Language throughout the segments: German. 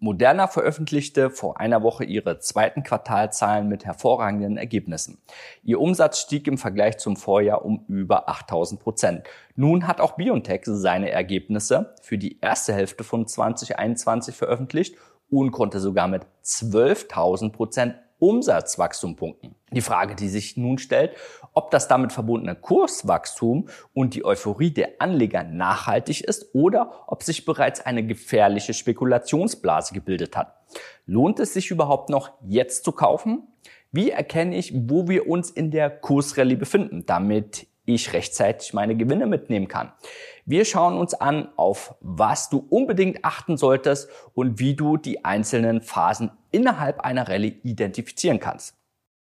Moderna veröffentlichte vor einer Woche ihre zweiten Quartalzahlen mit hervorragenden Ergebnissen. Ihr Umsatz stieg im Vergleich zum Vorjahr um über 8000 Prozent. Nun hat auch BioNTech seine Ergebnisse für die erste Hälfte von 2021 veröffentlicht und konnte sogar mit 12.000 Prozent Umsatzwachstum punkten. Die Frage, die sich nun stellt, ob das damit verbundene Kurswachstum und die Euphorie der Anleger nachhaltig ist oder ob sich bereits eine gefährliche Spekulationsblase gebildet hat. Lohnt es sich überhaupt noch jetzt zu kaufen? Wie erkenne ich, wo wir uns in der Kursrallye befinden, damit ich rechtzeitig meine Gewinne mitnehmen kann? Wir schauen uns an, auf was du unbedingt achten solltest und wie du die einzelnen Phasen innerhalb einer Rallye identifizieren kannst.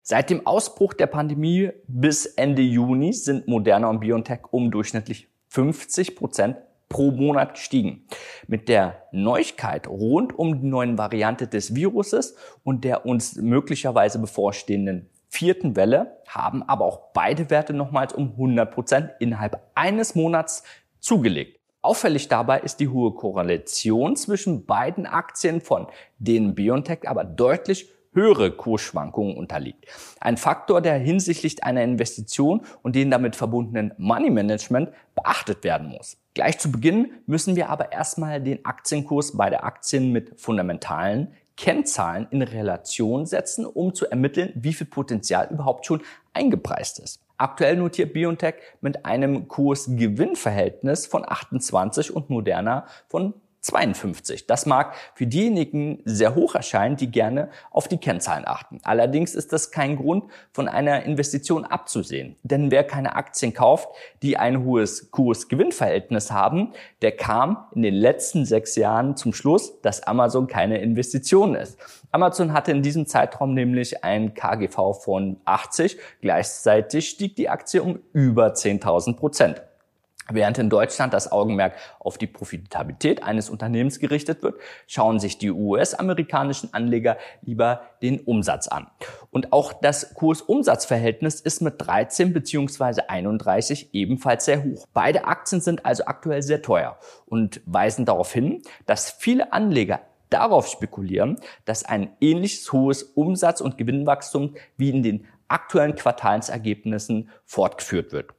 Seit dem Ausbruch der Pandemie bis Ende Juni sind Moderna und BioNTech um durchschnittlich 50 Prozent pro Monat gestiegen. Mit der Neuigkeit rund um die neuen Variante des Viruses und der uns möglicherweise bevorstehenden vierten Welle haben aber auch beide Werte nochmals um 100 Prozent innerhalb eines Monats zugelegt. Auffällig dabei ist die hohe Korrelation zwischen beiden Aktien, von denen BioNTech aber deutlich höhere Kursschwankungen unterliegt. Ein Faktor, der hinsichtlich einer Investition und den damit verbundenen Money Management beachtet werden muss. Gleich zu Beginn müssen wir aber erstmal den Aktienkurs bei der Aktien mit fundamentalen Kennzahlen in Relation setzen, um zu ermitteln, wie viel Potenzial überhaupt schon eingepreist ist. Aktuell notiert BioNTech mit einem Kurs-Gewinn-Verhältnis von 28 und Moderna von 52. Das mag für diejenigen sehr hoch erscheinen, die gerne auf die Kennzahlen achten. Allerdings ist das kein Grund, von einer Investition abzusehen. Denn wer keine Aktien kauft, die ein hohes Kurs-Gewinn-Verhältnis haben, der kam in den letzten sechs Jahren zum Schluss, dass Amazon keine Investition ist. Amazon hatte in diesem Zeitraum nämlich ein KGV von 80. Gleichzeitig stieg die Aktie um über 10.000 Prozent. Während in Deutschland das Augenmerk auf die Profitabilität eines Unternehmens gerichtet wird, schauen sich die US-amerikanischen Anleger lieber den Umsatz an. Und auch das Kurs-Umsatz-Verhältnis ist mit 13 bzw. 31 ebenfalls sehr hoch. Beide Aktien sind also aktuell sehr teuer und weisen darauf hin, dass viele Anleger darauf spekulieren, dass ein ähnliches hohes Umsatz- und Gewinnwachstum wie in den aktuellen Quartalsergebnissen fortgeführt wird.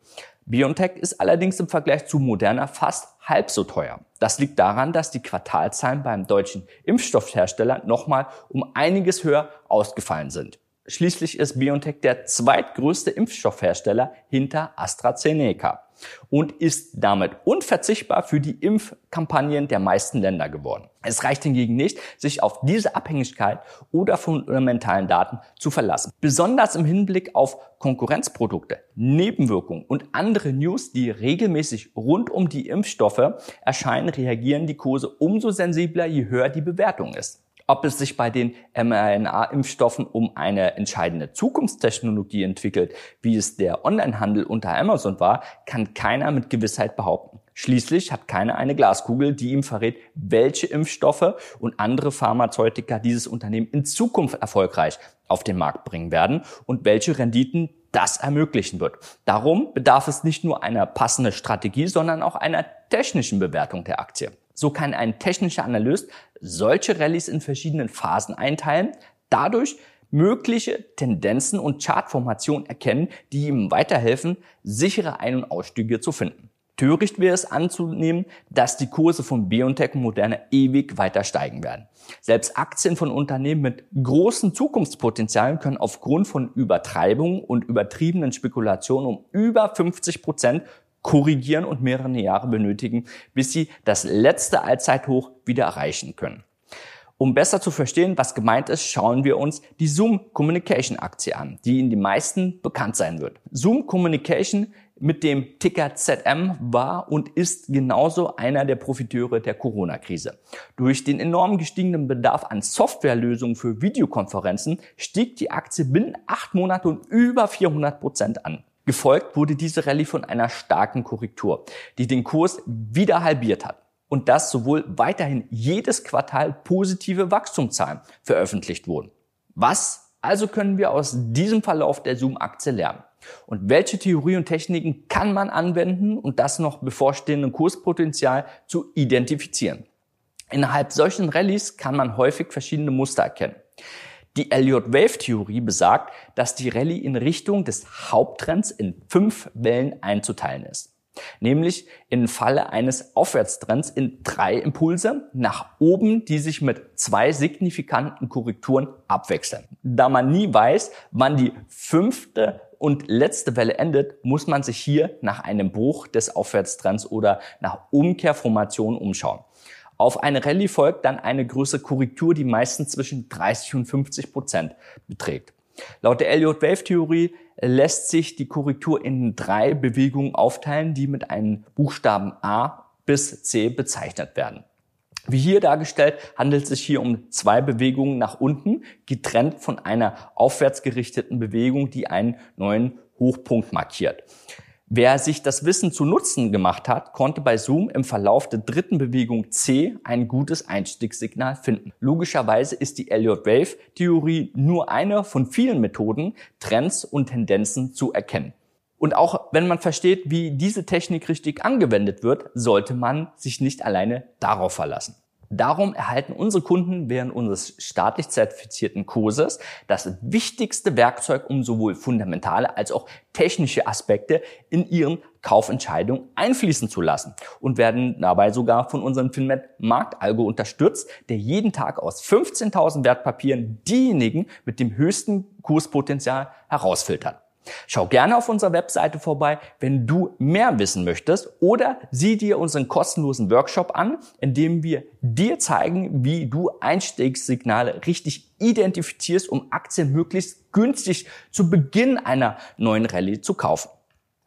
BioNTech ist allerdings im Vergleich zu Moderna fast halb so teuer. Das liegt daran, dass die Quartalzahlen beim deutschen Impfstoffhersteller nochmal um einiges höher ausgefallen sind. Schließlich ist BioNTech der zweitgrößte Impfstoffhersteller hinter AstraZeneca und ist damit unverzichtbar für die Impfkampagnen der meisten Länder geworden. Es reicht hingegen nicht, sich auf diese Abhängigkeit oder fundamentalen Daten zu verlassen. Besonders im Hinblick auf Konkurrenzprodukte, Nebenwirkungen und andere News, die regelmäßig rund um die Impfstoffe erscheinen, reagieren die Kurse umso sensibler, je höher die Bewertung ist. Ob es sich bei den mRNA-Impfstoffen um eine entscheidende Zukunftstechnologie entwickelt, wie es der Onlinehandel unter Amazon war, kann keiner mit Gewissheit behaupten. Schließlich hat keiner eine Glaskugel, die ihm verrät, welche Impfstoffe und andere Pharmazeutika dieses Unternehmen in Zukunft erfolgreich auf den Markt bringen werden und welche Renditen das ermöglichen wird. Darum bedarf es nicht nur einer passenden Strategie, sondern auch einer technischen Bewertung der Aktie. So kann ein technischer Analyst solche Rallyes in verschiedenen Phasen einteilen, dadurch mögliche Tendenzen und Chartformationen erkennen, die ihm weiterhelfen, sichere Ein- und Ausstiege zu finden. Töricht wäre es anzunehmen, dass die Kurse von BioNTech und Moderna ewig weiter steigen werden. Selbst Aktien von Unternehmen mit großen Zukunftspotenzialen können aufgrund von Übertreibungen und übertriebenen Spekulationen um über 50 Prozent korrigieren und mehrere Jahre benötigen, bis sie das letzte Allzeithoch wieder erreichen können. Um besser zu verstehen, was gemeint ist, schauen wir uns die Zoom Communication Aktie an, die Ihnen die meisten bekannt sein wird. Zoom Communication mit dem Ticker ZM war und ist genauso einer der Profiteure der Corona-Krise. Durch den enorm gestiegenen Bedarf an Softwarelösungen für Videokonferenzen stieg die Aktie binnen acht Monate um über 400 Prozent an. Gefolgt wurde diese Rallye von einer starken Korrektur, die den Kurs wieder halbiert hat. Und dass sowohl weiterhin jedes Quartal positive Wachstumszahlen veröffentlicht wurden. Was also können wir aus diesem Verlauf der Zoom-Aktie lernen? Und welche Theorie und Techniken kann man anwenden, um das noch bevorstehende Kurspotenzial zu identifizieren? Innerhalb solchen Rallyes kann man häufig verschiedene Muster erkennen. Die Elliott-Wave-Theorie besagt, dass die Rallye in Richtung des Haupttrends in fünf Wellen einzuteilen ist. Nämlich im Falle eines Aufwärtstrends in drei Impulse nach oben, die sich mit zwei signifikanten Korrekturen abwechseln. Da man nie weiß, wann die fünfte und letzte Welle endet, muss man sich hier nach einem Bruch des Aufwärtstrends oder nach Umkehrformation umschauen. Auf eine Rallye folgt dann eine größere Korrektur, die meistens zwischen 30 und 50 Prozent beträgt. Laut der Elliott-Wave-Theorie lässt sich die Korrektur in drei Bewegungen aufteilen, die mit einem Buchstaben A bis C bezeichnet werden. Wie hier dargestellt, handelt es sich hier um zwei Bewegungen nach unten, getrennt von einer aufwärtsgerichteten Bewegung, die einen neuen Hochpunkt markiert. Wer sich das Wissen zu Nutzen gemacht hat, konnte bei Zoom im Verlauf der dritten Bewegung C ein gutes Einstiegssignal finden. Logischerweise ist die Elliott-Wave-Theorie nur eine von vielen Methoden, Trends und Tendenzen zu erkennen. Und auch wenn man versteht, wie diese Technik richtig angewendet wird, sollte man sich nicht alleine darauf verlassen. Darum erhalten unsere Kunden während unseres staatlich zertifizierten Kurses das wichtigste Werkzeug, um sowohl fundamentale als auch technische Aspekte in ihren Kaufentscheidungen einfließen zu lassen und werden dabei sogar von unserem Finmet Marktalgo unterstützt, der jeden Tag aus 15.000 Wertpapieren diejenigen mit dem höchsten Kurspotenzial herausfiltert. Schau gerne auf unserer Webseite vorbei, wenn du mehr wissen möchtest oder sieh dir unseren kostenlosen Workshop an, in dem wir dir zeigen, wie du Einstiegssignale richtig identifizierst, um Aktien möglichst günstig zu Beginn einer neuen Rallye zu kaufen.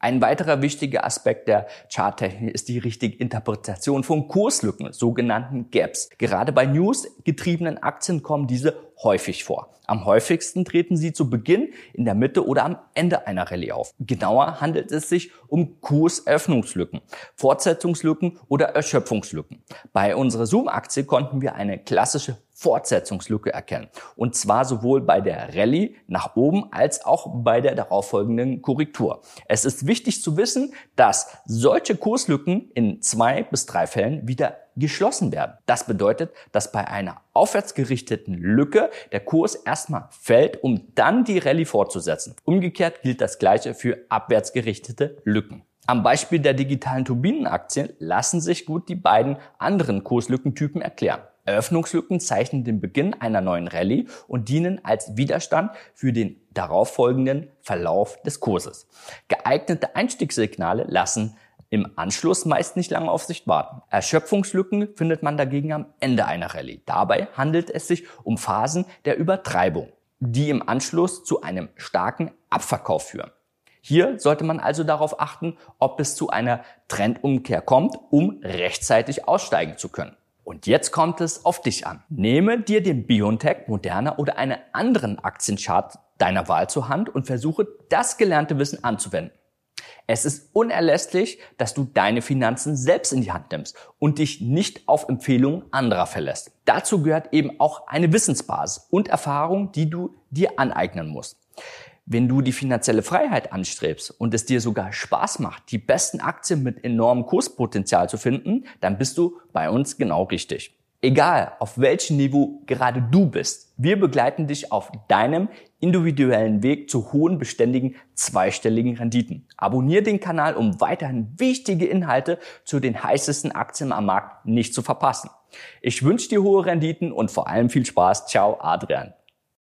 Ein weiterer wichtiger Aspekt der Charttechnik ist die richtige Interpretation von Kurslücken, sogenannten Gaps. Gerade bei newsgetriebenen Aktien kommen diese häufig vor. Am häufigsten treten sie zu Beginn, in der Mitte oder am Ende einer Rallye auf. Genauer handelt es sich um Kurseröffnungslücken, Fortsetzungslücken oder Erschöpfungslücken. Bei unserer Zoom-Aktie konnten wir eine klassische Fortsetzungslücke erkennen. Und zwar sowohl bei der Rallye nach oben als auch bei der darauffolgenden Korrektur. Es ist wichtig zu wissen, dass solche Kurslücken in zwei bis drei Fällen wieder geschlossen werden. Das bedeutet, dass bei einer aufwärtsgerichteten Lücke der Kurs erstmal fällt, um dann die Rallye fortzusetzen. Umgekehrt gilt das gleiche für abwärtsgerichtete Lücken. Am Beispiel der digitalen Turbinenaktien lassen sich gut die beiden anderen Kurslückentypen erklären. Eröffnungslücken zeichnen den Beginn einer neuen Rallye und dienen als Widerstand für den darauffolgenden Verlauf des Kurses. Geeignete Einstiegssignale lassen im Anschluss meist nicht lange auf sich warten. Erschöpfungslücken findet man dagegen am Ende einer Rallye. Dabei handelt es sich um Phasen der Übertreibung, die im Anschluss zu einem starken Abverkauf führen. Hier sollte man also darauf achten, ob es zu einer Trendumkehr kommt, um rechtzeitig aussteigen zu können. Und jetzt kommt es auf dich an. Nehme dir den Biontech, Moderna oder einen anderen Aktienchart deiner Wahl zur Hand und versuche das gelernte Wissen anzuwenden. Es ist unerlässlich, dass du deine Finanzen selbst in die Hand nimmst und dich nicht auf Empfehlungen anderer verlässt. Dazu gehört eben auch eine Wissensbasis und Erfahrung, die du dir aneignen musst. Wenn du die finanzielle Freiheit anstrebst und es dir sogar Spaß macht, die besten Aktien mit enormem Kurspotenzial zu finden, dann bist du bei uns genau richtig. Egal, auf welchem Niveau gerade du bist, wir begleiten dich auf deinem individuellen Weg zu hohen, beständigen, zweistelligen Renditen. Abonnier den Kanal, um weiterhin wichtige Inhalte zu den heißesten Aktien am Markt nicht zu verpassen. Ich wünsche dir hohe Renditen und vor allem viel Spaß. Ciao, Adrian.